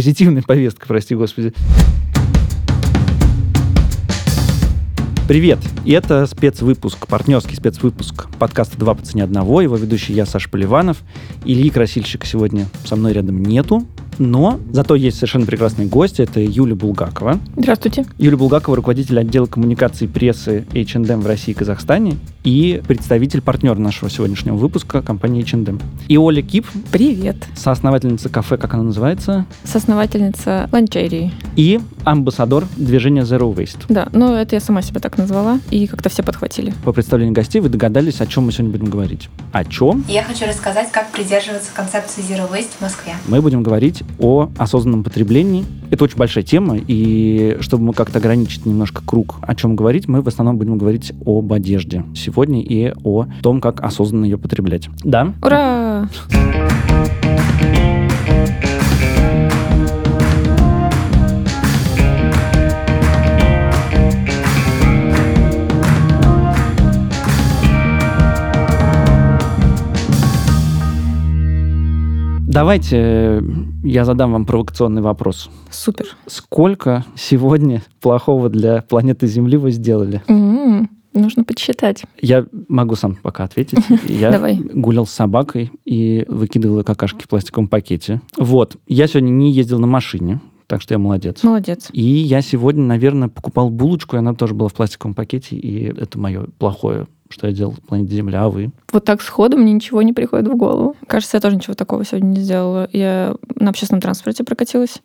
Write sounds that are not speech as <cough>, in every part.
позитивная повестка, прости господи. Привет! И это спецвыпуск, партнерский спецвыпуск подкаста «Два по цене одного». Его ведущий я, Саша Поливанов. Ильи Красильщика сегодня со мной рядом нету, но зато есть совершенно прекрасные гости. Это Юля Булгакова. Здравствуйте. Юля Булгакова, руководитель отдела коммуникации прессы H&M в России и Казахстане и представитель партнера нашего сегодняшнего выпуска компании H&M. И Оля Кип. Привет. Соосновательница кафе, как оно называется? Соосновательница Ланчерии. И амбассадор движения Zero Waste. Да, но это я сама себя так назвала, и как-то все подхватили. По представлению гостей вы догадались, о чем мы сегодня будем говорить. О чем? Я хочу рассказать, как придерживаться концепции Zero Waste в Москве. Мы будем говорить о осознанном потреблении. Это очень большая тема, и чтобы мы как-то ограничить немножко круг, о чем говорить, мы в основном будем говорить об одежде сегодня и о том, как осознанно ее потреблять. Да? Ура! Давайте я задам вам провокационный вопрос. Супер. Сколько сегодня плохого для планеты Земли вы сделали? М-м, нужно подсчитать. Я могу сам пока ответить. <laughs> Я Давай. гулял с собакой и выкидывал какашки в пластиковом пакете. Вот. Я сегодня не ездил на машине, так что я молодец. Молодец. И я сегодня, наверное, покупал булочку, и она тоже была в пластиковом пакете, и это мое плохое, что я делал в планете Земля, а вы? Вот так сходу мне ничего не приходит в голову. Кажется, я тоже ничего такого сегодня не сделала. Я на общественном транспорте прокатилась.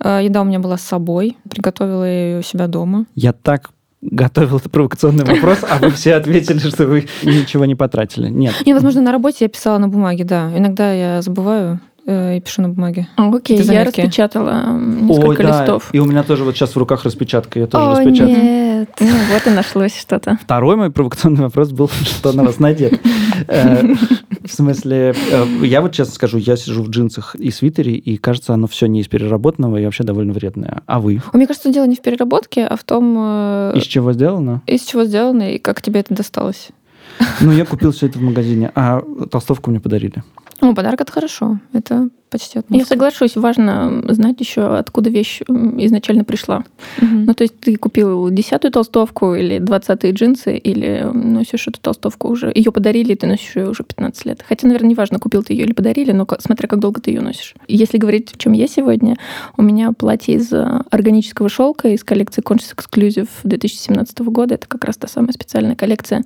А, Еда у меня была с собой. Приготовила я ее у себя дома. Я так готовил этот провокационный вопрос, а вы все ответили, что вы ничего не потратили. Нет. И, возможно, на работе я писала на бумаге, да. Иногда я забываю и пишу на бумаге. Окей, Это я распечатала несколько Ой, да, листов. И у меня тоже вот сейчас в руках распечатка, я тоже О, распечатал. нет, <laughs> ну вот и нашлось что-то. Второй мой провокационный вопрос был, <laughs> что на вас надет. Э, В смысле, э, я вот честно скажу, я сижу в джинсах и свитере, и кажется, оно все не из переработанного и вообще довольно вредное. А вы? Мне кажется, дело не в переработке, а в том, э, Из чего сделано? из чего сделано и как тебе это досталось. Ну, я купил все это в магазине, а толстовку мне подарили. Ну, подарок это хорошо. Это почти Я соглашусь, важно знать еще, откуда вещь изначально пришла. Мгм. Ну, то есть ты купил десятую толстовку или двадцатые джинсы, или носишь эту толстовку уже. Ее подарили, и ты носишь ее уже 15 лет. Хотя, наверное, неважно, купил ты ее или подарили, но смотря как долго ты ее носишь. Если говорить, в чем я сегодня, у меня платье из э, органического шелка из коллекции Conscious Exclusive 2017 года. Это как раз та самая специальная коллекция,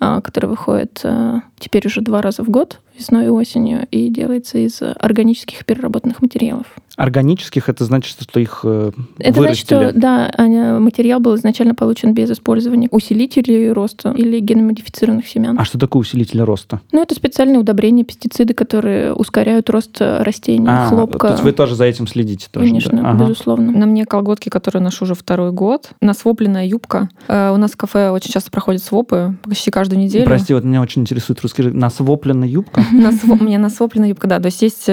а, которая выходит э, теперь уже два раза в год, весной и осенью, и делается из э, органических переработанных материалов. Органических, это значит, что их э, Это значит, вырастили. что да, материал был изначально получен без использования усилителей роста или геномодифицированных семян. А что такое усилитель роста? Ну, это специальные удобрения, пестициды, которые ускоряют рост э, растений, А, хлопка. то есть вы тоже за этим следите? Тоже, да? Конечно, Ага. безусловно. На мне колготки, которые ношу уже второй год. Насвопленная юбка. Э, У нас в кафе очень часто проходят свопы, почти каждую неделю. Прости, вот меня очень интересует русский язык. Насвопленная юбка? <laughs> У меня насвопленная юбка, да. То есть есть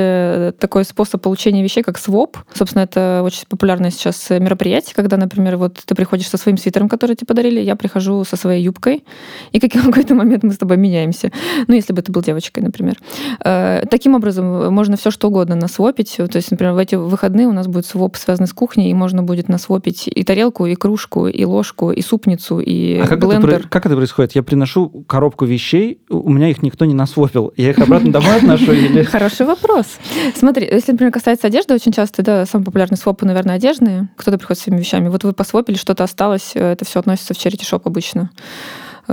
такой способ получения вещей, как своп. Собственно, это очень популярное сейчас э, мероприятие, когда, например, вот ты приходишь со своим свитером, который тебе подарили, я прихожу со своей юбкой, и как- <laughs> в какой-то момент мы с тобой меняемся. Ну, если бы ты был девочкой, например. Э, Таким образом, можно все что угодно насвопить. То есть, например, в эти выходные у нас будет своп, связанный с кухней, и можно будет насвопить и тарелку, и кружку, и ложку, и супницу, и А как это, блендер. про- как это происходит? Я приношу коробку вещей, у меня их никто не насвопил. Я их обратно домой <laughs> отношу или... Хороший вопрос. Смотри, если, например, касается одежды, очень часто, да, самый популярный своп, наверное, одежные. Кто-то приходит с своими вещами. Вот вы посвопили, что-то осталось, э, это все относится в charity shop обычно.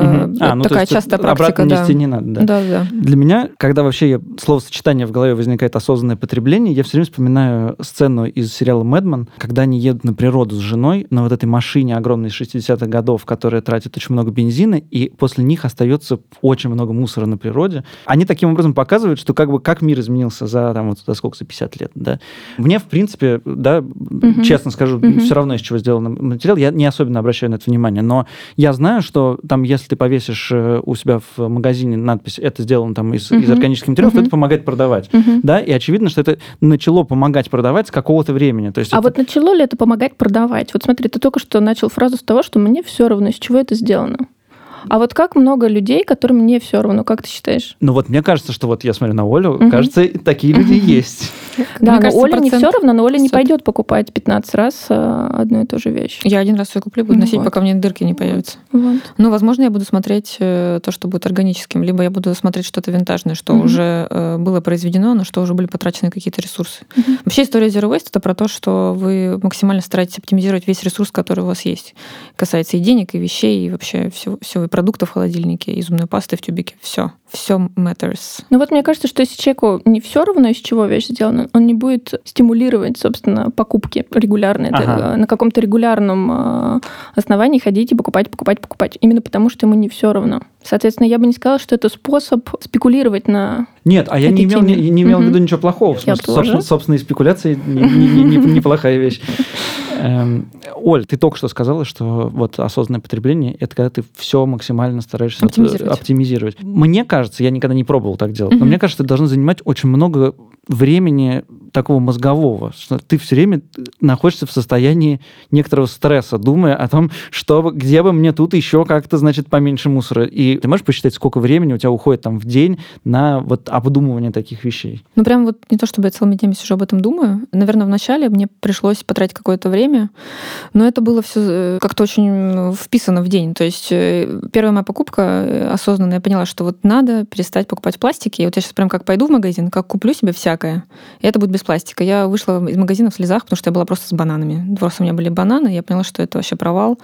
Мгм. это А, ну, то такая есть частая обратно практика, да. нести не надо, да. Да, да. Для меня, когда вообще я- словосочетание в голове возникает осознанное потребление, я все время вспоминаю сцену из сериала «Мэдман», когда они едут на природу с женой на вот этой машине огромной из 60-х годов, которая тратит очень много бензина, и после них остается очень много мусора на природе. Они таким образом показывают, что как бы как мир изменился за, там, вот, за сколько, за 50 лет, да. Мне, в принципе, да, честно скажу, Мгм. все равно, из чего сделан материал, я не особенно обращаю на это внимание, но я знаю, что там, если ты повесишь э, у себя в магазине надпись «это сделано там из, из Мгм. органических материалов», Мгм. это помогает продавать. Мгм. Да, и очевидно, что это начало помогать продавать с какого-то времени. То есть А это- вот начало ли это помогать продавать? Вот смотри, ты только что начал фразу с того, что мне все равно, из чего это сделано. А вот как много людей, которым не все равно, как ты считаешь? Ну вот мне кажется, что вот я смотрю на Олю, Мгм. кажется, такие люди есть. <laughs> Да, Мне но кажется, Оля не все равно, но Оля не 40. пойдет покупать 15 раз э, одну и ту же вещь. Я один раз все куплю, буду Ну носить, вот. пока мне дырки не появятся. Вот. Ну, возможно, я буду смотреть э, то, что будет органическим, либо я буду смотреть что-то винтажное, что уже э, было произведено, на что уже были потрачены какие-то ресурсы. Вообще история Zero Waste — это про то, что вы максимально стараетесь оптимизировать весь ресурс, который у вас есть. Касается и денег, и вещей, и вообще всего, всего и продуктов в холодильнике, и зубной пасты в тюбике. Все. Все matters. Ну вот мне кажется, что если человеку не все равно, из чего вещь сделана, он не будет стимулировать, собственно, покупки регулярные. Ага. на каком-то регулярном э, основании ходить и покупать, покупать, покупать. Именно потому, что ему не все равно. Соответственно, я бы не сказала, что это способ спекулировать на... Нет, а я не имел, не, не имел в Мгм. виду ничего плохого. В Я смысле, тоже. собственно- собственные спекуляции не- не- не- не- неплохая вещь. Эм, Оль, ты только что сказала, что вот осознанное потребление это когда ты все максимально стараешься э, Оптимизировать. оптимизировать. Мне кажется, я никогда не пробовал так делать, но Мгм. мне кажется, это должно занимать очень много времени такого мозгового, что ты все время находишься в состоянии некоторого стресса, думая о том, что где бы мне тут еще как-то, значит, поменьше мусора. И ты можешь посчитать, сколько времени у тебя уходит там в день на вот обдумывание таких вещей? Ну, прям вот не то, чтобы я целыми днями сижу об этом думаю. Наверное, вначале мне пришлось потратить какое-то время, но это было все как-то очень вписано в день. То есть э, первая моя покупка э, осознанная, я поняла, что вот надо перестать покупать пластики. И вот я сейчас прям как пойду в магазин, как куплю себе всякое, и это будет без пластика. Я вышла из магазина в слезах, потому что я была просто с бананами. Просто у меня были бананы, я поняла, что это вообще провал.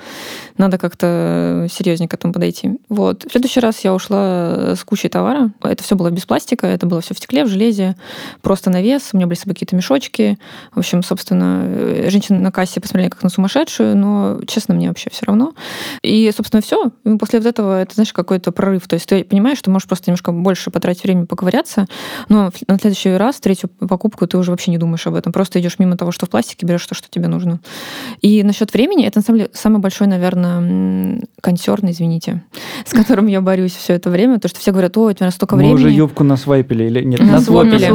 Надо как-то серьезнее к этому подойти. Вот. В следующий раз я ушла с кучей товара. Это все было без пластика, это было все в стекле, в железе, просто на вес. У меня были с собой какие-то мешочки. В общем, собственно, э, женщины на кассе посмотрели как на сумасшедшую, но, честно, мне вообще все равно. И, собственно, все. После вот этого это, знаешь, какой-то прорыв. То есть ты понимаешь, что можешь просто немножко больше потратить время поковыряться, но на следующий раз, третью покупку, ты уже вообще не думаешь об этом. Просто идешь мимо того, что в пластике, берешь то, что тебе нужно. И насчет времени, это на самом деле самый большой, наверное, консерн, извините, с которым я борюсь все это время. То, что все говорят, ой, у тебя столько Мы времени. уже юбку насвайпили или нет? Насвопили.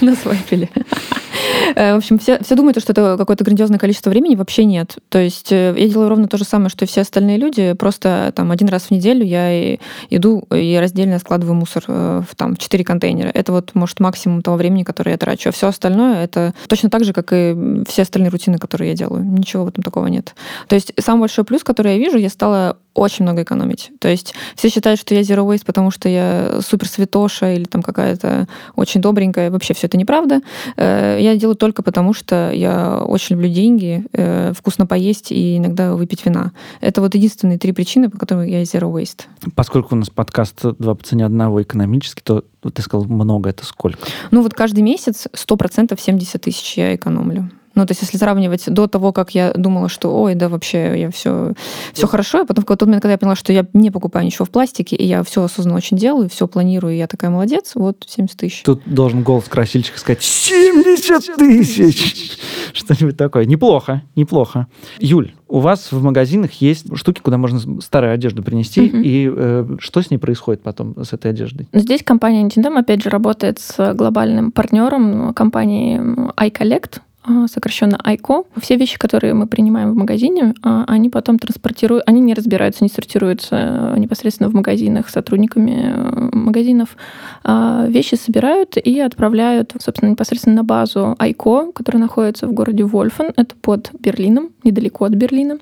Насвопили. Э, <laughs> В общем, все, все думают, что это какое-то грандиозное количество времени. Вообще нет. То есть э, я делаю ровно то же самое, что и все остальные люди. Просто там один раз в неделю я иду и раздельно складываю мусор э, в там четыре контейнера. Это вот, может, максимум того времени, которое я трачу. А все остальное это точно так же, как и все остальные рутины, которые я делаю. Ничего в этом такого нет. То есть самый большой плюс, который я вижу, я стала очень много экономить. То есть все считают, что я zero waste, потому что я супер святоша или там какая-то очень добренькая. Вообще все это неправда. Э, Я делаю только потому, что я очень люблю деньги, э, вкусно поесть и иногда выпить вина. Это вот единственные три причины, по которым я zero waste. Поскольку у нас подкаст «Два по цене одного» экономический, то ты сказал много, это сколько? Ну вот каждый месяц 100% 70 тысяч я экономлю. Ну, то есть, если сравнивать до того, как я думала, что, ой, да, вообще, я все, все хорошо, и потом в какой-то момент, когда я поняла, что я не покупаю ничего в пластике, и я все осознанно очень делаю, все планирую, и я такая молодец, вот 70 тысяч. Тут должен голос красильщика сказать 70 тысяч! <laughs> Что-нибудь такое. Неплохо, неплохо. Юль, у вас в магазинах есть штуки, куда можно старую одежду принести, Мгм. и э, что с ней происходит потом, с этой одеждой? Но Здесь компания Nintendo, опять же, работает с глобальным партнером компании iCollect, а, сокращенно ICO. Все вещи, которые мы принимаем в магазине, а, они потом транспортируют, они не разбираются, не сортируются э, непосредственно в магазинах сотрудниками э, магазинов. А Вещи собирают и отправляют, собственно, непосредственно на базу ICO, которая находится в городе Вольфен. Это под Берлином, недалеко от Берлина.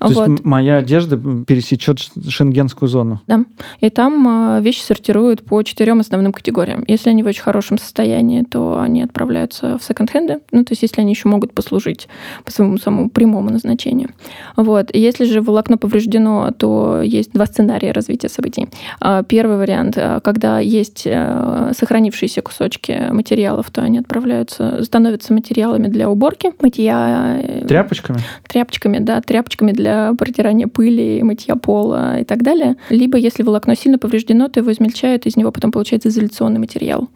То есть Вот. м- моя одежда пересечет шенгенскую зону. Да. И там а, вещи сортируют по четырем основным категориям. Если они в очень хорошем состоянии, то они отправляются в секонд-хенды. Ну, то есть если они еще могут послужить по своему самому прямому назначению. Вот. Если же волокно повреждено, то есть два сценария развития событий. А, Первый вариант, а, когда есть а, сохранившиеся кусочки материалов, то они отправляются, становятся материалами для уборки, мытья, э, Тряпочками? тряпочками, да, тряпочками для протирания пыли, мытья пола и так далее. Либо, если волокно сильно повреждено, то его измельчают, из него потом получается изоляционный материал,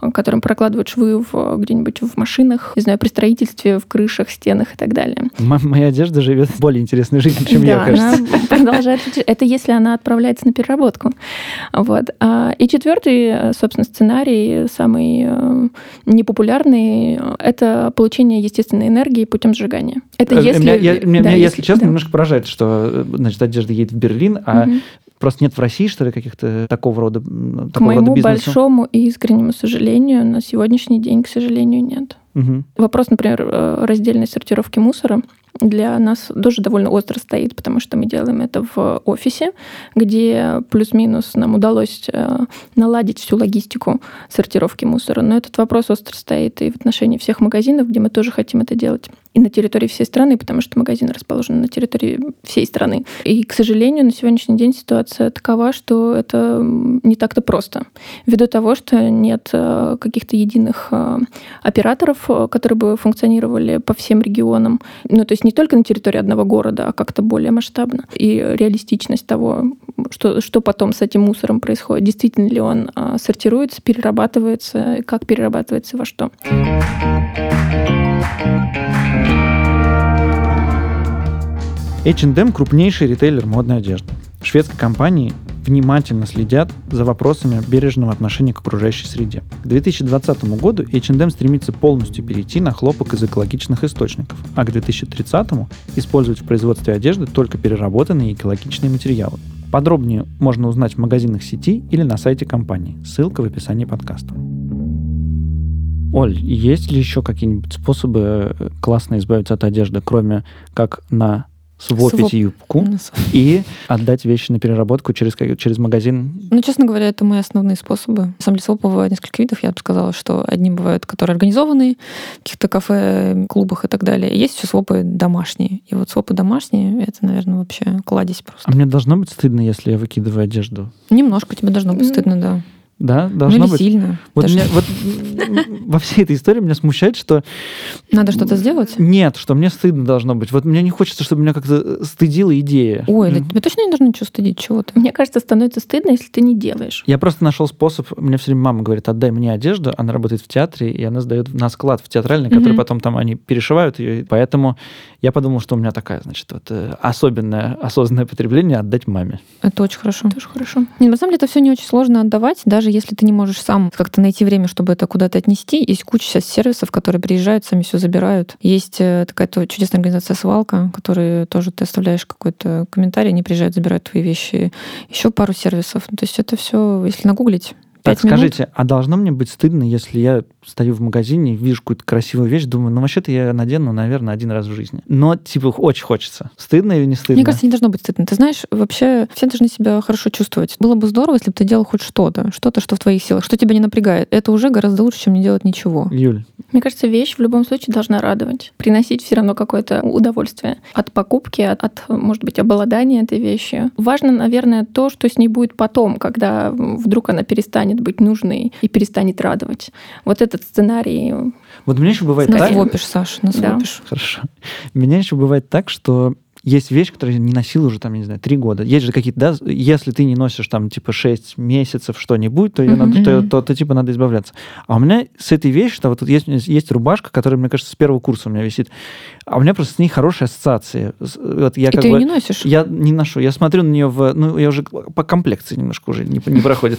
э, которым прокладывают швы в, где-нибудь в машинах, не знаю, при строительстве, в крышах, стенах и так далее. М- моя одежда живет более интересной жизнью, чем я, Да, кажется. она <laughs> продолжает. Это если она отправляется на переработку. Вот. А, И четвертый, э, собственно, сценарий, самый э, непопулярный, э, это получение естественной энергии путем сжигания. Это если... меня, я- меня- да, меня, если честно, да. немножко поражает, что значит, одежда едет в Берлин, а Мгм. просто нет в России, что ли, каких-то такого рода, К такого рода моему бизнеса? большому и искреннему сожалению, на сегодняшний день, к сожалению, нет. Мгм. Вопрос, например, э, раздельной сортировки мусора для нас тоже довольно остро стоит, потому что мы делаем это в офисе, где плюс-минус нам удалось э, наладить всю логистику сортировки мусора. Но этот вопрос остро стоит и в отношении всех магазинов, где мы тоже хотим это делать. И на территории всей страны, потому что магазин расположен на территории всей страны. И, к сожалению, на сегодняшний день ситуация такова, что это не так-то просто. Ввиду того, что нет э, каких-то единых э, операторов, э, которые бы функционировали по всем регионам. Ну, то есть не только на территории одного города, а как-то более масштабно. И реалистичность того, что, что потом с этим мусором происходит. Действительно ли он а, сортируется, перерабатывается, как перерабатывается, во что. H&M крупнейший ритейлер модной одежды. Шведские компании внимательно следят за вопросами бережного отношения к окружающей среде. К 2020 году H&M стремится полностью перейти на хлопок из экологичных источников, а к 2030 использовать в производстве одежды только переработанные экологичные материалы. Подробнее можно узнать в магазинах сети или на сайте компании. Ссылка в описании подкаста. Оль, есть ли еще какие-нибудь способы э, классно избавиться от одежды, кроме как на свопить Своп. юбку и отдать вещи на переработку через, через магазин? Ну, честно говоря, это мои основные способы. На самом деле, свопов бывает несколько видов. Я бы сказала, что одни бывают, которые организованные в каких-то кафе, клубах и так далее. Есть еще свопы домашние. И вот свопы домашние — это, наверное, вообще кладезь А просто. мне должно быть стыдно, если я выкидываю одежду? Немножко тебе должно быть Ну, стыдно, да. Да, Ну, должно или быть. сильно. Вот, меня- вот м, во всей этой истории меня смущает, что Надо что-то сделать? нет, что мне стыдно должно быть. Вот мне не хочется, чтобы меня как-то стыдила идея. Ой, да тебе точно не нужно ничего стыдить, чего ты? Мне кажется, становится стыдно, если ты не делаешь. Я просто нашел способ. Мне все время мама говорит, отдай мне одежду. Она работает в театре, и она сдает на склад в театральный, который Мгм. потом там они перешивают ее. И Поэтому я подумал, что у меня такая, значит, вот э, особенное осознанное потребление отдать маме. Это очень хорошо. Тоже хорошо. Не, на самом деле это все не очень сложно отдавать, даже если ты не можешь сам как-то найти время, чтобы это куда-то отнести. Есть куча сейчас сервисов, которые приезжают, сами все забирают. Есть э, такая чудесная организация «Свалка», которые тоже ты оставляешь какой-то комментарий, они приезжают, забирают твои вещи. Еще пару сервисов. То есть это все, если нагуглить, Так, минут. скажите, а должно мне быть стыдно, если я стою в магазине, вижу какую-то красивую вещь, думаю, ну вообще-то я надену, наверное, один раз в жизни. Но, типа, очень хочется. Стыдно или не стыдно? Мне кажется, не должно быть стыдно. Ты знаешь, вообще все должны себя хорошо чувствовать. Было бы здорово, если бы ты делал хоть что-то, что-то, что в твоих силах, что тебя не напрягает. Это уже гораздо лучше, чем не делать ничего. Юль, Мне кажется, вещь в любом случае должна радовать, приносить все равно какое-то удовольствие от покупки, от, от, может быть, обладания этой вещью. Важно, наверное, то, что с ней будет потом, когда вдруг она перестанет быть нужной и перестанет радовать. Вот этот сценарий. вот меня еще бывает так... Насвопишь, Саша, насвопишь. Хорошо. У меня еще бывает так, что есть вещь, которую я не носил уже, там, я не знаю, три года. Есть же какие-то, да, если ты не носишь там, типа, 6 месяцев что-нибудь, то, Мгм. надо, то, Мгм. то, то, типа, надо избавляться. А у меня с этой вещью, там, вот тут есть, есть рубашка, которая, мне кажется, с первого курса у меня висит. А у меня просто с ней хорошие ассоциации. Вот я И как ты бы... ее не носишь? Я не ношу. Я смотрю на нее в... Ну, я уже по комплекции немножко уже не, не проходит.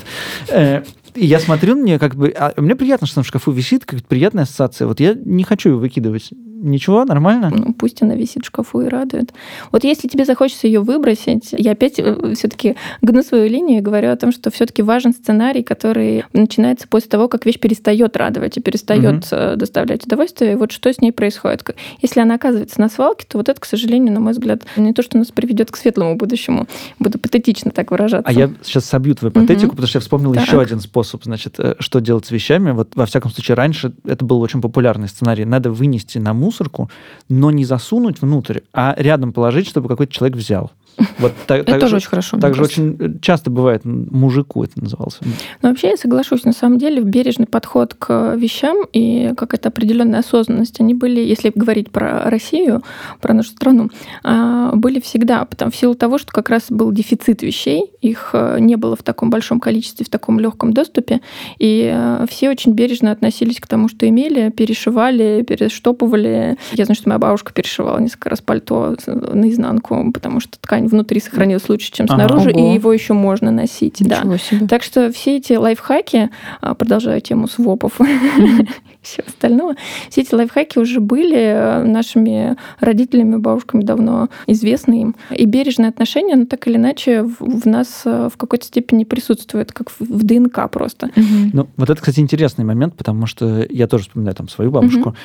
Э, я смотрю на нее как бы... А мне приятно, что она в шкафу висит, как приятная ассоциация. Вот я не хочу ее выкидывать. Ничего, нормально? Ну, пусть она висит в шкафу и радует. Вот если тебе захочется ее выбросить, я опять все-таки гну свою линию и говорю о том, что все-таки важен сценарий, который начинается после того, как вещь перестает радовать и перестает э, доставлять удовольствие. И вот что с ней происходит. Если она оказывается на свалке, то вот это, к сожалению, на мой взгляд, не то, что нас приведет к светлому будущему. Буду патетично так выражаться. А я сейчас собью твою патетику, Мгм. потому что я вспомнил Так. еще один способ, значит, э, что делать с вещами. Вот, во всяком случае, раньше это был очень популярный сценарий. Надо вынести на мусорку, но не засунуть внутрь, а рядом положить, чтобы какой-то человек взял. Вот так, Это так тоже же- очень хорошо. мне Так же кажется. очень часто бывает, мужику это назывался. Но вообще я соглашусь, на самом деле бережный подход к вещам и какая-то определенная осознанность, они были, если говорить про Россию, про нашу страну, а, были всегда, потому в силу того, что как раз был дефицит вещей, их э, не было в таком большом количестве, в таком легком доступе, и э, все очень бережно относились к тому, что имели, перешивали, перештопывали. Я знаю, что моя бабушка перешивала несколько раз пальто наизнанку, потому что ткань внутри сохранилась лучше, чем Ага. снаружи, Ого. и его еще можно носить. Да. Себе. Так что все эти лайфхаки, а, продолжая тему свопов <laughs> всего остального, все эти лайфхаки уже были э, нашими родителями, бабушками давно известны им. И бережное отношение, оно так или иначе в, в нас э, в какой-то степени присутствует, как в, в ДНК просто. Мгм. Ну, вот это, кстати, интересный момент, потому что я тоже вспоминаю там свою бабушку,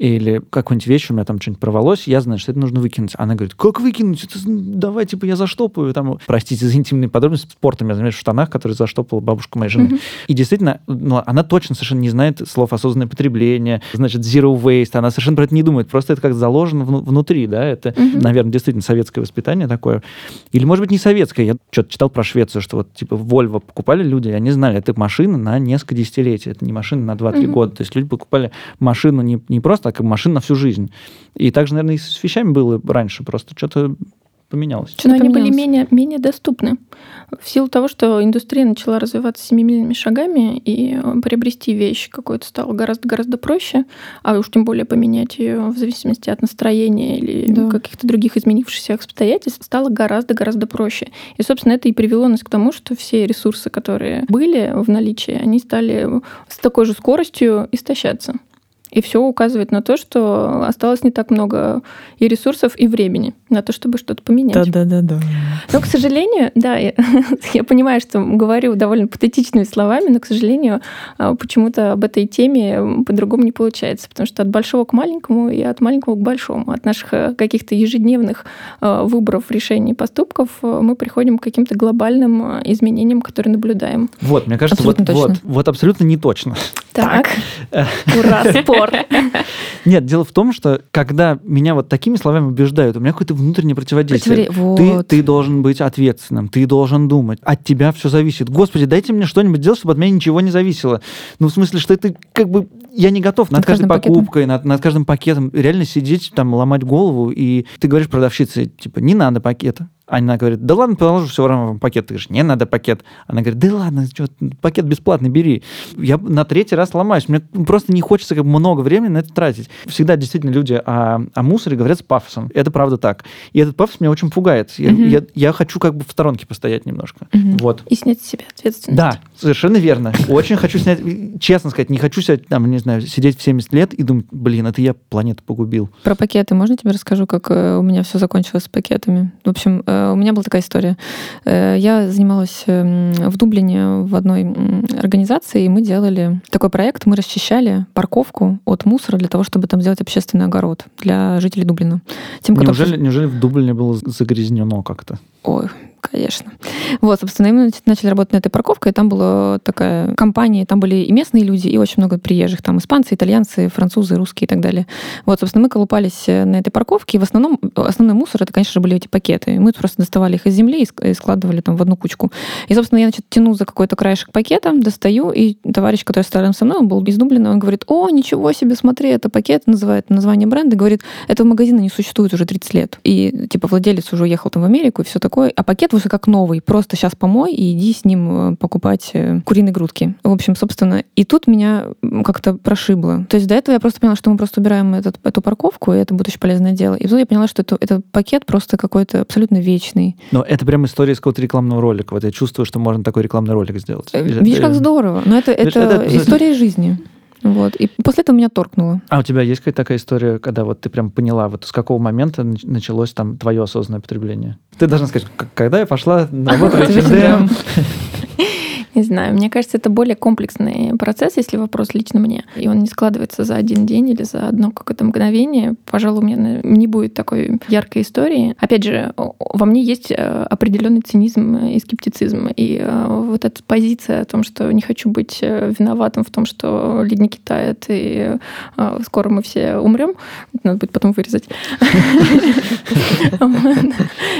или какую-нибудь вещь у меня там что-нибудь порвалось, я знаю, что это нужно выкинуть. Она говорит, как выкинуть? Это, давай, типа, я заштопаю. Там, простите за интимные подробности, спортом я занимаюсь в штанах, которые заштопала бабушка моей жены. И действительно, ну, она точно совершенно не знает слов осознанное потребление, значит, zero waste, она совершенно про это не думает, просто это как заложено вну- внутри, да, это, Мгм. наверное, действительно советское воспитание такое. Или, может быть, не советское. Я что-то читал про Швецию, что вот, типа, Volvo покупали люди, они знали, это машина на несколько десятилетий, это не машина на 2-3 Мгм. года. То есть люди покупали машину не, не просто, а как машину на всю жизнь. И также, наверное, и с вещами было раньше, просто что-то поменялось. Что-то Но они были менее, менее доступны. В силу того, что индустрия начала развиваться семимильными шагами, и э, приобрести вещь какую-то стало гораздо-гораздо проще, а уж тем более поменять ее в зависимости от настроения или Да. каких-то других изменившихся обстоятельств стало гораздо-гораздо проще. И, собственно, это и привело нас к тому, что все ресурсы, которые были в наличии, они стали с такой же скоростью истощаться. И все указывает на то, что осталось не так много и ресурсов, и времени на то, чтобы что-то поменять. Да-да-да-да. Но, к сожалению, да, я, <laughs> я понимаю, что говорю довольно патетичными словами, но, к сожалению, а, почему-то об этой теме по-другому не получается, потому что от большого к маленькому и от маленького к большому, от наших э, каких-то ежедневных э, выборов, решений, поступков э, мы приходим к каким-то глобальным изменениям, которые наблюдаем. Вот, мне кажется, вот, Абсолютно вот, точно. вот абсолютно не точно. Так, <laughs> ура, спор. Нет, дело в том, что когда меня вот такими словами убеждают, у меня какое-то внутреннее противодействие. Ты, вот. ты должен быть ответственным, ты должен думать. От тебя все зависит. Господи, дайте мне что-нибудь делать, чтобы от меня ничего не зависело. Ну, в смысле, что это как бы... Я не готов над, Над каждой каждым пакетом? покупкой, над, над каждым пакетом реально сидеть, там, ломать голову. И ты говоришь продавщице, типа, не надо пакета. Она говорит, да ладно, положу все равно в пакет. Ты говоришь, не надо пакет. Она говорит, да ладно, чё, пакет бесплатный, бери. Я на третий раз ломаюсь. Мне просто не хочется как много времени на это тратить. Всегда действительно люди о, о мусоре говорят с пафосом. Это правда так. И этот пафос меня очень пугает. Я, Мгм. я- я хочу как бы в сторонке постоять немножко. Мгм. Вот. И снять с себя ответственность. Да, совершенно верно. Очень хочу снять, честно сказать, не хочу сидеть, там, не знаю, сидеть в 70 лет и думать, блин, это я планету погубил. Про пакеты можно тебе расскажу, как э, у меня все закончилось с пакетами? В общем, э, у меня была такая история. Э, Я занималась эм, в Дублине в одной организации, и мы делали такой проект. Мы расчищали парковку от мусора для того, чтобы там сделать общественный огород для жителей Дублина. Тем, Неужели, неужели в Дублине было загрязнено как-то? Ой, конечно. Вот, собственно, и мы нач- начали работать на этой парковке, и там была такая компания, там были и местные люди, и очень много приезжих, там испанцы, итальянцы, французы, русские и так далее. Вот, собственно, мы колупались э, на этой парковке, и в основном, основной мусор, это, конечно же, были эти пакеты. Мы просто доставали их из земли и складывали там в одну кучку. И, собственно, я, значит, тяну за какой-то краешек пакета, достаю, и товарищ, который стоял рядом со мной, он был из Дублина, он говорит, о, ничего себе, смотри, это пакет, называет название бренда, говорит, этого магазина не существует уже 30 лет. И, типа, владелец уже уехал там в Америку и все такое. А пакет уже как новый. Просто сейчас помой и иди с ним э, покупать э, куриные грудки. В общем, собственно, и тут меня как-то прошибло. То есть до этого я просто поняла, что мы просто убираем этот, эту парковку, и это будет очень полезное дело. И тут я поняла, что это, этот пакет просто какой-то абсолютно вечный. Но это прям история из какого-то рекламного ролика. Вот я чувствую, что можно такой рекламный ролик сделать. Э, Видишь, как здорово. Но это, Видишь, это, это- история жизни. Вот. И после этого меня торкнуло. А у тебя есть какая-то такая история, когда вот ты прям поняла, вот с какого момента нач- началось там твое осознанное потребление? Ты должна сказать, «К- когда я пошла на работу <laughs> Не знаю, мне кажется, это более комплексный процесс, если вопрос лично мне. И он не складывается за один день или за одно какое-то мгновение. Пожалуй, у меня не будет такой яркой истории. Опять же, во мне есть э, определенный цинизм и скептицизм. И э, вот эта позиция о том, что не хочу быть э, виноватым в том, что ледники тают, и скоро мы все умрем, надо будет потом вырезать. <laughs>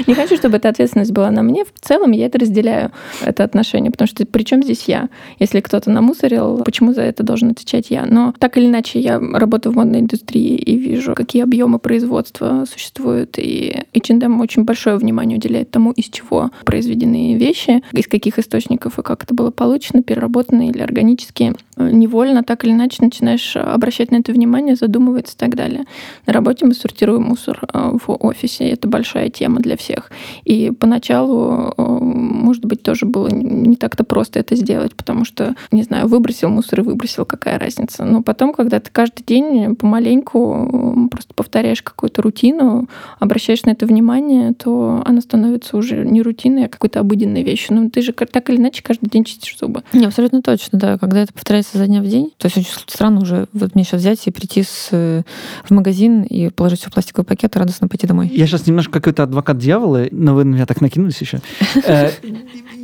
Не хочу, чтобы эта ответственность была на мне. В целом я это разделяю, это отношение, потому что при чем здесь я? Если кто-то намусорил, почему за это должен отвечать я? Но так или иначе, я работаю в модной индустрии и вижу, какие объемы производства существуют, и H&M очень большое внимание уделяет тому, из чего произведены вещи, из каких источников и как это было получено, переработано или органически. Невольно так или иначе начинаешь обращать на это внимание, задумываться и так далее. На работе мы сортируем мусор э, в офисе. Это большая тема для всех. И поначалу, э, может быть, тоже было не так-то просто это сделать, потому что, не знаю, выбросил мусор и выбросил, какая разница. Но потом, когда ты каждый день помаленьку просто повторяешь какую-то рутину, обращаешь на это внимание, то она становится уже не рутиной, а какой-то обыденной вещью. Но ты же так или иначе каждый день чистишь зубы. Не, абсолютно точно, да. Когда это повторяется за дня в день, то есть очень странно уже вот мне сейчас взять и прийти с, э, в магазин и положить все в пластиковый пакет и радостно пойти домой. Я сейчас немножко какой-то адвокат дьявола, но вы на меня так накинулись еще.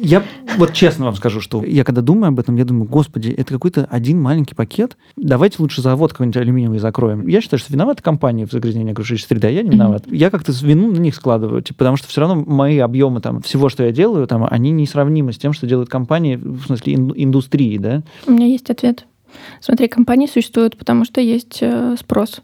Я вот честно вам скажу, что я когда думаю об этом, я думаю, господи, это какой-то один маленький пакет. Давайте лучше завод какой-нибудь алюминиевый закроем. Я считаю, что виновата компания в загрязнении окружающей среды, а я не виноват. Я как-то вину на них складываю, типа, потому что все равно мои объемы там всего, что я делаю, там, они несравнимы с тем, что делают компании, в смысле индустрии, да? У меня есть ответ. Смотри, компании существуют, потому что есть э, спрос.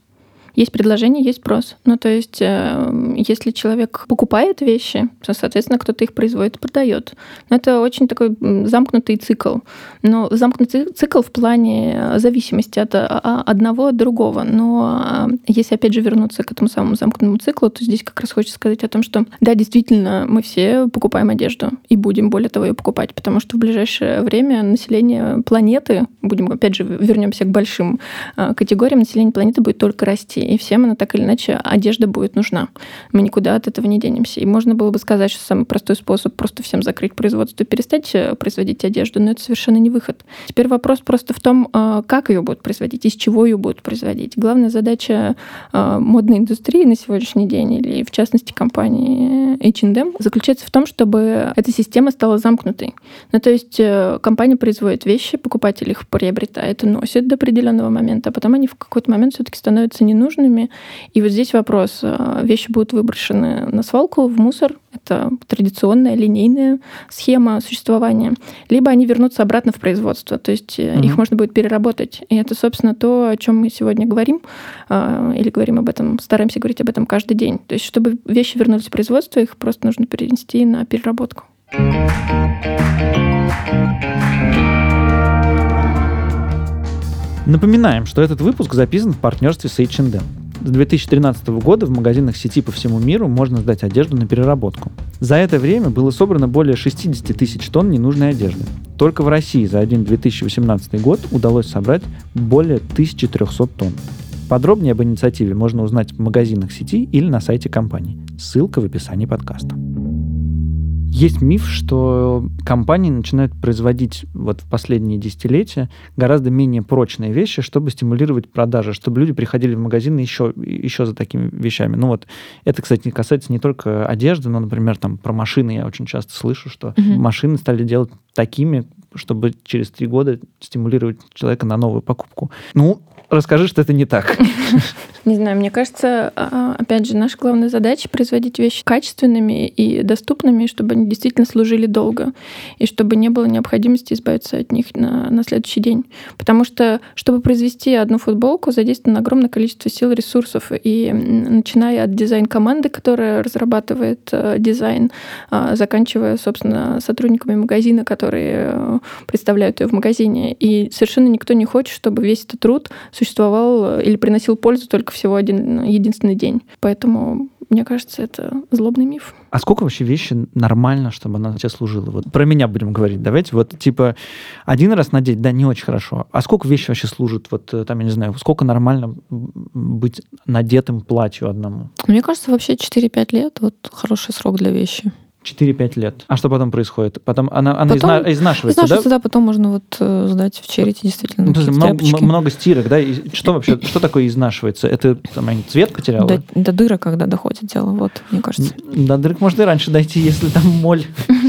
Есть предложение, есть спрос. Ну, то есть, э, если человек покупает вещи, то, соответственно, кто-то их производит продает. Но это очень такой замкнутый цикл. Но замкнутый цикл в плане зависимости от а, а, одного от другого. Но а, если, опять же, вернуться к этому самому замкнутому циклу, то здесь как раз хочется сказать о том, что, да, действительно, мы все покупаем одежду и будем, более того, ее покупать, потому что в ближайшее время население планеты, будем, опять же, вернемся к большим категориям, население планеты будет только расти и всем она так или иначе одежда будет нужна. Мы никуда от этого не денемся. И можно было бы сказать, что самый простой способ просто всем закрыть производство и перестать э, производить одежду, но это совершенно не выход. Теперь вопрос просто в том, э, как ее будут производить, из чего ее будут производить. Главная задача э, модной индустрии на сегодняшний день, или в частности компании H&M, заключается в том, чтобы эта система стала замкнутой. Ну, то есть компания производит вещи, покупатель их приобретает и носит до определенного момента, а потом они в какой-то момент все-таки становятся ненужными, ненужными. И вот здесь вопрос. Э, вещи будут выброшены на свалку, в мусор. Это традиционная линейная схема существования. Либо они вернутся обратно в производство. То есть угу. их можно будет переработать. И это, собственно, то, о чем мы сегодня говорим. Э, или говорим об этом, стараемся говорить об этом каждый день. То есть чтобы вещи вернулись в производство, их просто нужно перенести на переработку. Напоминаем, что этот выпуск записан в партнерстве с H&M. С 2013 года в магазинах сети по всему миру можно сдать одежду на переработку. За это время было собрано более 60 тысяч тонн ненужной одежды. Только в России за один 2018 год удалось собрать более 1300 тонн. Подробнее об инициативе можно узнать в магазинах сети или на сайте компании. Ссылка в описании подкаста. Есть миф, что компании начинают производить вот в последние десятилетия гораздо менее прочные вещи, чтобы стимулировать продажи, чтобы люди приходили в магазины еще, еще за такими вещами. Ну вот, это, кстати, касается не только одежды, но, например, там про машины я очень часто слышу, что угу. машины стали делать такими, чтобы через три года стимулировать человека на новую покупку. Ну, расскажи, что это не так. <laughs> Не знаю, мне кажется, а, опять же, наша главная задача производить вещи качественными и доступными, чтобы они действительно служили долго, и чтобы не было необходимости избавиться от них на, на следующий день. Потому что, чтобы произвести одну футболку, задействовано огромное количество сил и ресурсов, и начиная от дизайн-команды, которая разрабатывает э, дизайн, а, заканчивая, собственно, сотрудниками магазина, которые э, представляют ее в магазине. И совершенно никто не хочет, чтобы весь этот труд существовал э, или приносил пользу только всего один единственный день. Поэтому мне кажется, это злобный миф. А сколько вообще вещи нормально, чтобы она тебе служила? Вот про меня будем говорить. Давайте вот типа один раз надеть, да, не очень хорошо. А сколько вещи вообще служит? Вот э, там, я не знаю, сколько нормально быть надетым платью одному? Мне кажется, вообще 4-5 лет вот хороший срок для вещи. 4-5 лет. А что потом происходит? Потом она, она Потом изна- изнашивается, да? Изнашивается, да, потом можно вот э, сдать в черете, действительно. Ну, много, много стирок, да? И что вообще, что такое изнашивается? Это там, цвет потеряла? До, до дыра, когда доходит дело, вот, мне кажется. До дырок можно и раньше дойти, если там моль. <laughs>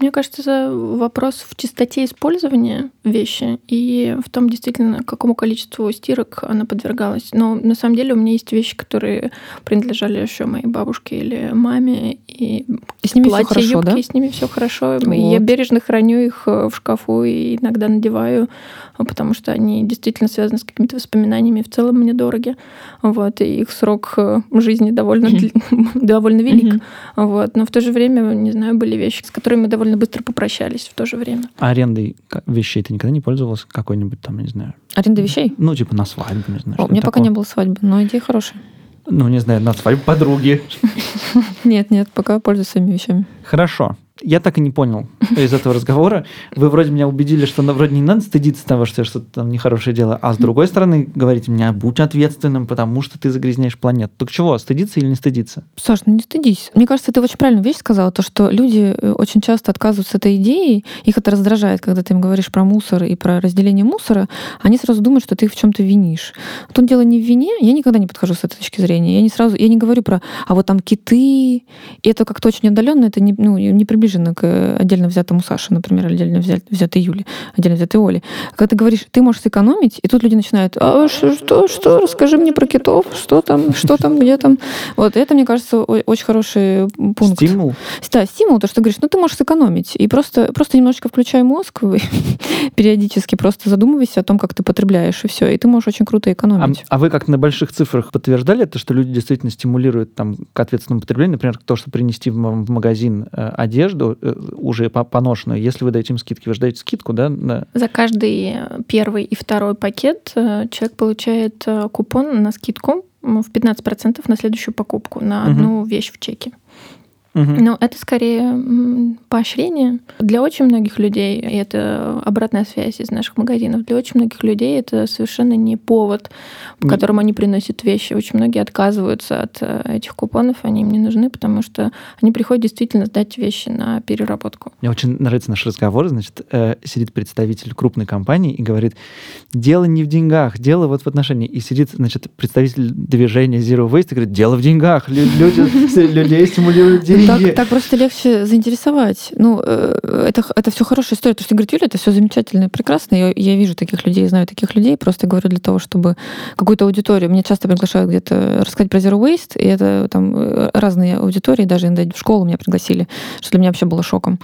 Мне кажется, вопрос в чистоте использования вещи и в том, действительно, какому количеству стирок она подвергалась. Но на самом деле у меня есть вещи, которые принадлежали еще моей бабушке или маме, и И с ними все платья, хорошо, юбки, да? с ними все хорошо. И Вот. Я бережно храню их э, в шкафу и иногда надеваю, а, потому что они действительно связаны с какими-то воспоминаниями, в целом мне дороги. Вот, и их срок э, жизни довольно, <laughs> <laughs> довольно велик. Вот. Но в то же время, не знаю, были вещи, с которыми мы довольно быстро попрощались в то же время. А арендой вещей ты никогда не пользовалась? Какой-нибудь там, не знаю, Аренда вещей? ну, типа на свадьбу, не знаю. О, у меня пока такое. не было свадьбы, но идея хорошая. Ну, не знаю, на свадьбу подруги. <laughs> Нет, нет, пока пользуюсь своими вещами. Хорошо. Я так и не понял из этого разговора. Вы вроде меня убедили, что ну, вроде не надо стыдиться того, что я что-то там нехорошее делаю, а с другой стороны говорите мне, будь ответственным, потому что ты загрязняешь планету. Так чего, стыдиться или не стыдиться? Саш, ну не стыдись. Мне кажется, ты очень правильную вещь сказала, то, что люди э, очень часто отказываются от этой идеи, их это раздражает, когда ты им говоришь про мусор и про разделение мусора, они сразу думают, что ты их в чем-то винишь. Тут дело не в вине, я никогда не подхожу с этой точки зрения. Я не сразу, я не говорю про, а вот там киты, и это как-то очень отдаленно, это не, ну, не приближено к отдельно взятому Саше, например, отдельно взят- взятой Юле, отдельно взятой Оле. Когда ты говоришь, ты можешь сэкономить, и тут люди начинают, а что, что, что, расскажи мне про китов, что там, что там, где там. Вот это, мне кажется, очень хороший пункт. Стимул? Да, стимул, то, что ты говоришь, ну ты можешь сэкономить. И просто, просто немножечко включай мозг, <laughs> периодически просто задумывайся о том, как ты потребляешь, и все. И ты можешь очень круто А, экономить. а вы как на больших цифрах подтверждали это, что люди действительно стимулируют там к ответственному потреблению? Например, то, что принести в, магазин э, одежду э, уже по- поношенную, если вы даете им скидки, вы же даете скидку, да? на- За каждый первый и второй пакет э, человек получает э, купон на скидку в 15% на следующую покупку, на одну вещь в чеке. Мгм. Но это скорее поощрение. Для очень многих людей, и это обратная связь из наших магазинов, для очень многих людей это совершенно не повод, по которому они приносят вещи. Очень многие отказываются от э, этих купонов, они им не нужны, потому что они приходят действительно сдать вещи на переработку. Мне очень нравится наш разговор. Значит, э, сидит представитель крупной компании и говорит, дело не в деньгах, дело вот в отношении. И сидит, значит, представитель движения Zero Waste и говорит, дело в деньгах. Лю- Люди, людей стимулируют деньги. Так, так просто легче заинтересовать. Ну, э, это, это все хорошая история. То, что говорит Юля, это все замечательно и прекрасно. Я, я вижу таких людей, знаю таких людей. Просто говорю для того, чтобы какую-то аудиторию... Меня часто приглашают где-то рассказать про Zero Waste, и это там э, разные аудитории, даже иногда в школу меня пригласили, что для меня вообще было шоком.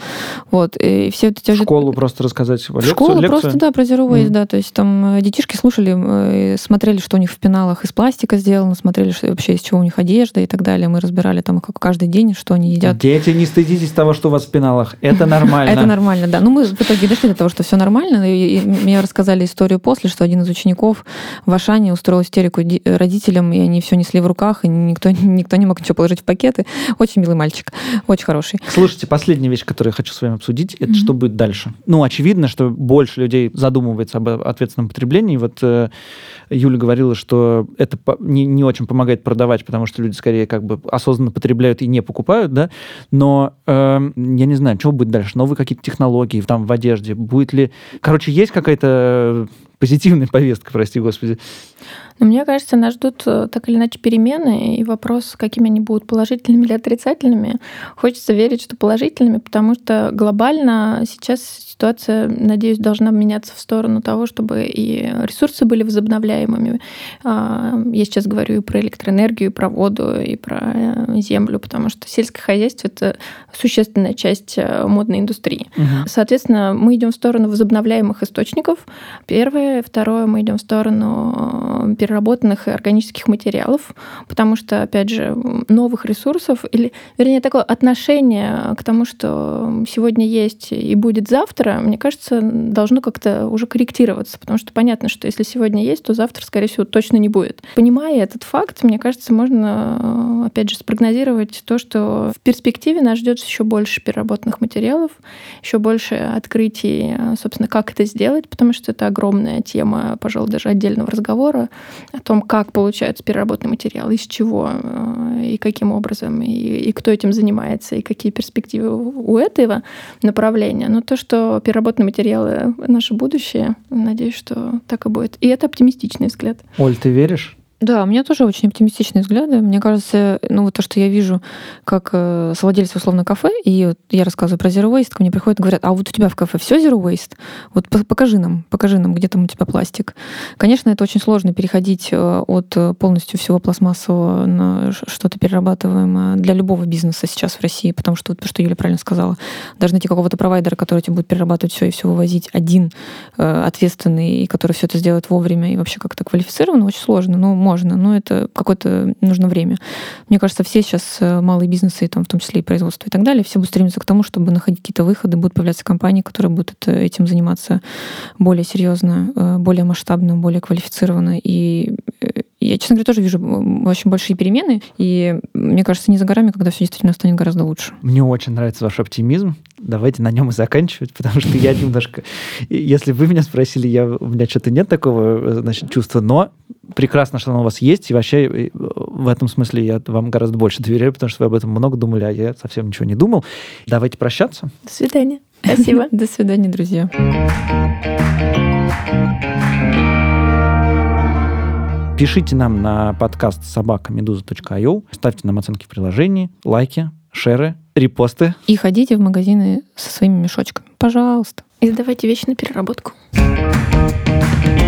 Вот. И все эти В школу просто рассказать лекцию, школу лекцию. просто, да, про Zero Waste, Мгм. да. То есть там э, детишки слушали, смотрели, что у них в пеналах из пластика сделано, смотрели, что вообще из чего у них одежда и так далее. Мы разбирали там как каждый день, что они едят. Дети, не стыдитесь того, что у вас в пеналах. Это нормально. Это нормально, да. Ну, мы в итоге дошли до того, что все нормально. И, мне рассказали историю после, что один из учеников в Ашане устроил истерику ди- родителям, и они все несли в руках, и никто, <laughs> никто не мог ничего положить в пакеты. Очень милый мальчик, очень хороший. Слушайте, последняя вещь, которую я хочу с вами обсудить, это что будет дальше. Ну, очевидно, что больше людей задумывается об ответственном потреблении. Вот э, Юля говорила, что это не, не очень помогает продавать, потому что люди скорее как бы осознанно потребляют и не покупают, да. Но э, я не знаю, что будет дальше. Новые какие-то технологии там в одежде. Будет ли... Короче, есть какая-то позитивная повестка, прости господи. Но мне кажется, нас ждут э, так или иначе перемены, и вопрос, какими они будут, положительными или отрицательными. Хочется верить, что положительными, потому что глобально сейчас ситуация, надеюсь, должна меняться в сторону того, чтобы и ресурсы были возобновляемыми. А, Я сейчас говорю и про электроэнергию, и про воду, и про э, землю, потому что сельское хозяйство — это существенная часть э, модной индустрии. Соответственно, мы идем в сторону возобновляемых источников. Первое. Второе, мы идем в сторону э, переработанных и органических материалов, потому что, опять же, новых ресурсов, или, вернее, такое отношение к тому, что сегодня есть и будет завтра, мне кажется, должно как-то уже корректироваться, потому что понятно, что если сегодня есть, то завтра, скорее всего, точно не будет. Понимая этот факт, мне кажется, можно, э, опять же, спрогнозировать то, что в перспективе нас ждет еще больше переработанных материалов, еще больше открытий, э, собственно, как это сделать, потому что это огромная тема, пожалуй, даже отдельного разговора о том, как получаются переработанные материалы, из чего э, и каким образом, и, и кто этим занимается, и какие перспективы у этого направления. Но то, что переработанные материалы — наше будущее, надеюсь, что так и будет. И это оптимистичный взгляд. Оль, ты веришь? Да, у меня тоже очень оптимистичные взгляды. Мне кажется, ну вот то, что я вижу, как э, совладелец условно кафе, и вот я рассказываю про Zero Waste, ко мне приходят и говорят, а вот у тебя в кафе все Zero Waste? Вот покажи нам, покажи нам, где там у тебя пластик. Конечно, это очень сложно переходить э, от э, полностью всего пластмассового на что-то перерабатываемое для любого бизнеса сейчас в России, потому что, вот, что Юля правильно сказала, даже найти какого-то провайдера, который тебе будет перерабатывать все и все вывозить один, ответственный, и который все это сделает вовремя и вообще как-то квалифицированно, очень сложно. Но можно, но это какое-то нужно время. Мне кажется, все сейчас э, малые бизнесы, там, в том числе и производство и так далее, все будут стремиться к тому, чтобы находить какие-то выходы, будут появляться компании, которые будут это, этим заниматься более серьезно, э, более масштабно, более квалифицированно. И э, я, честно говоря, тоже вижу очень большие перемены, и мне кажется, не за горами, когда все действительно станет гораздо лучше. Мне очень нравится ваш оптимизм. Давайте на нем и заканчивать, <laughs> потому что я немножко... Если вы меня спросили, я, у меня что-то нет такого значит, чувства, но прекрасно, что оно у вас есть, и вообще э, в этом смысле я вам гораздо больше доверяю, потому что вы об этом много думали, а я совсем ничего не думал. Давайте прощаться. До свидания. Спасибо. <laughs> До свидания, друзья. Пишите нам на подкаст собакамедуза.io, ставьте нам оценки в приложении, лайки, шеры, репосты. И ходите в магазины со своими мешочками. Пожалуйста. И сдавайте вещи на переработку. thank you